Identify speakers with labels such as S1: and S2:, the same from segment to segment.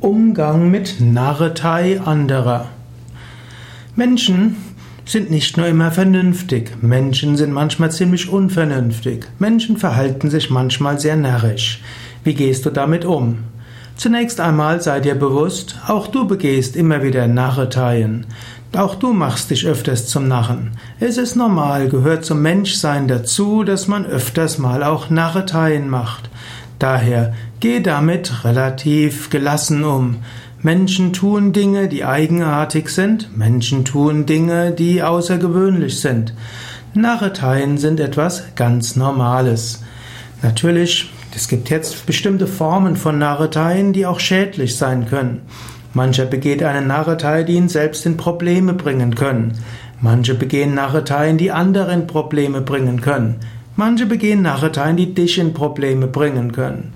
S1: Umgang mit Narretei anderer. Menschen sind nicht nur immer vernünftig, Menschen sind manchmal ziemlich unvernünftig, Menschen verhalten sich manchmal sehr närrisch. Wie gehst du damit um? Zunächst einmal sei dir bewusst, auch du begehst immer wieder Narreteien. Auch du machst dich öfters zum Narren. Es ist normal, gehört zum Menschsein dazu, dass man öfters mal auch Narreteien macht. Daher geh damit relativ gelassen um. Menschen tun Dinge, die eigenartig sind, Menschen tun Dinge, die außergewöhnlich sind. Narreteien sind etwas ganz Normales. Natürlich, es gibt jetzt bestimmte Formen von Narreteien, die auch schädlich sein können. Mancher begeht eine Narretei, die ihn selbst in Probleme bringen können. Manche begehen Narreteien, die anderen Probleme bringen können. Manche begehen Narreteien, die dich in Probleme bringen können.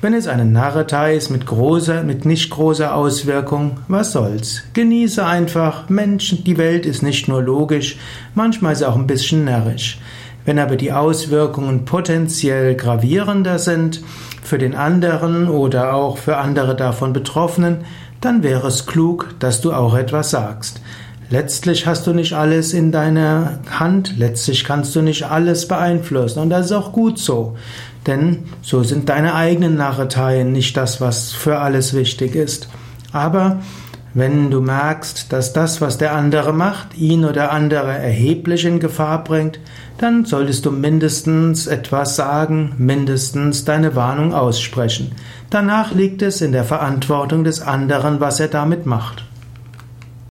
S1: Wenn es eine Narretei ist mit großer, mit nicht großer Auswirkung, was soll's? Genieße einfach, Mensch, die Welt ist nicht nur logisch, manchmal ist sie auch ein bisschen närrisch. Wenn aber die Auswirkungen potenziell gravierender sind, für den anderen oder auch für andere davon Betroffenen, dann wäre es klug, dass du auch etwas sagst. Letztlich hast du nicht alles in deiner Hand, letztlich kannst du nicht alles beeinflussen und das ist auch gut so, denn so sind deine eigenen Narreteien nicht das, was für alles wichtig ist. Aber wenn du merkst, dass das, was der andere macht, ihn oder andere erheblich in Gefahr bringt, dann solltest du mindestens etwas sagen, mindestens deine Warnung aussprechen. Danach liegt es in der Verantwortung des anderen, was er damit macht.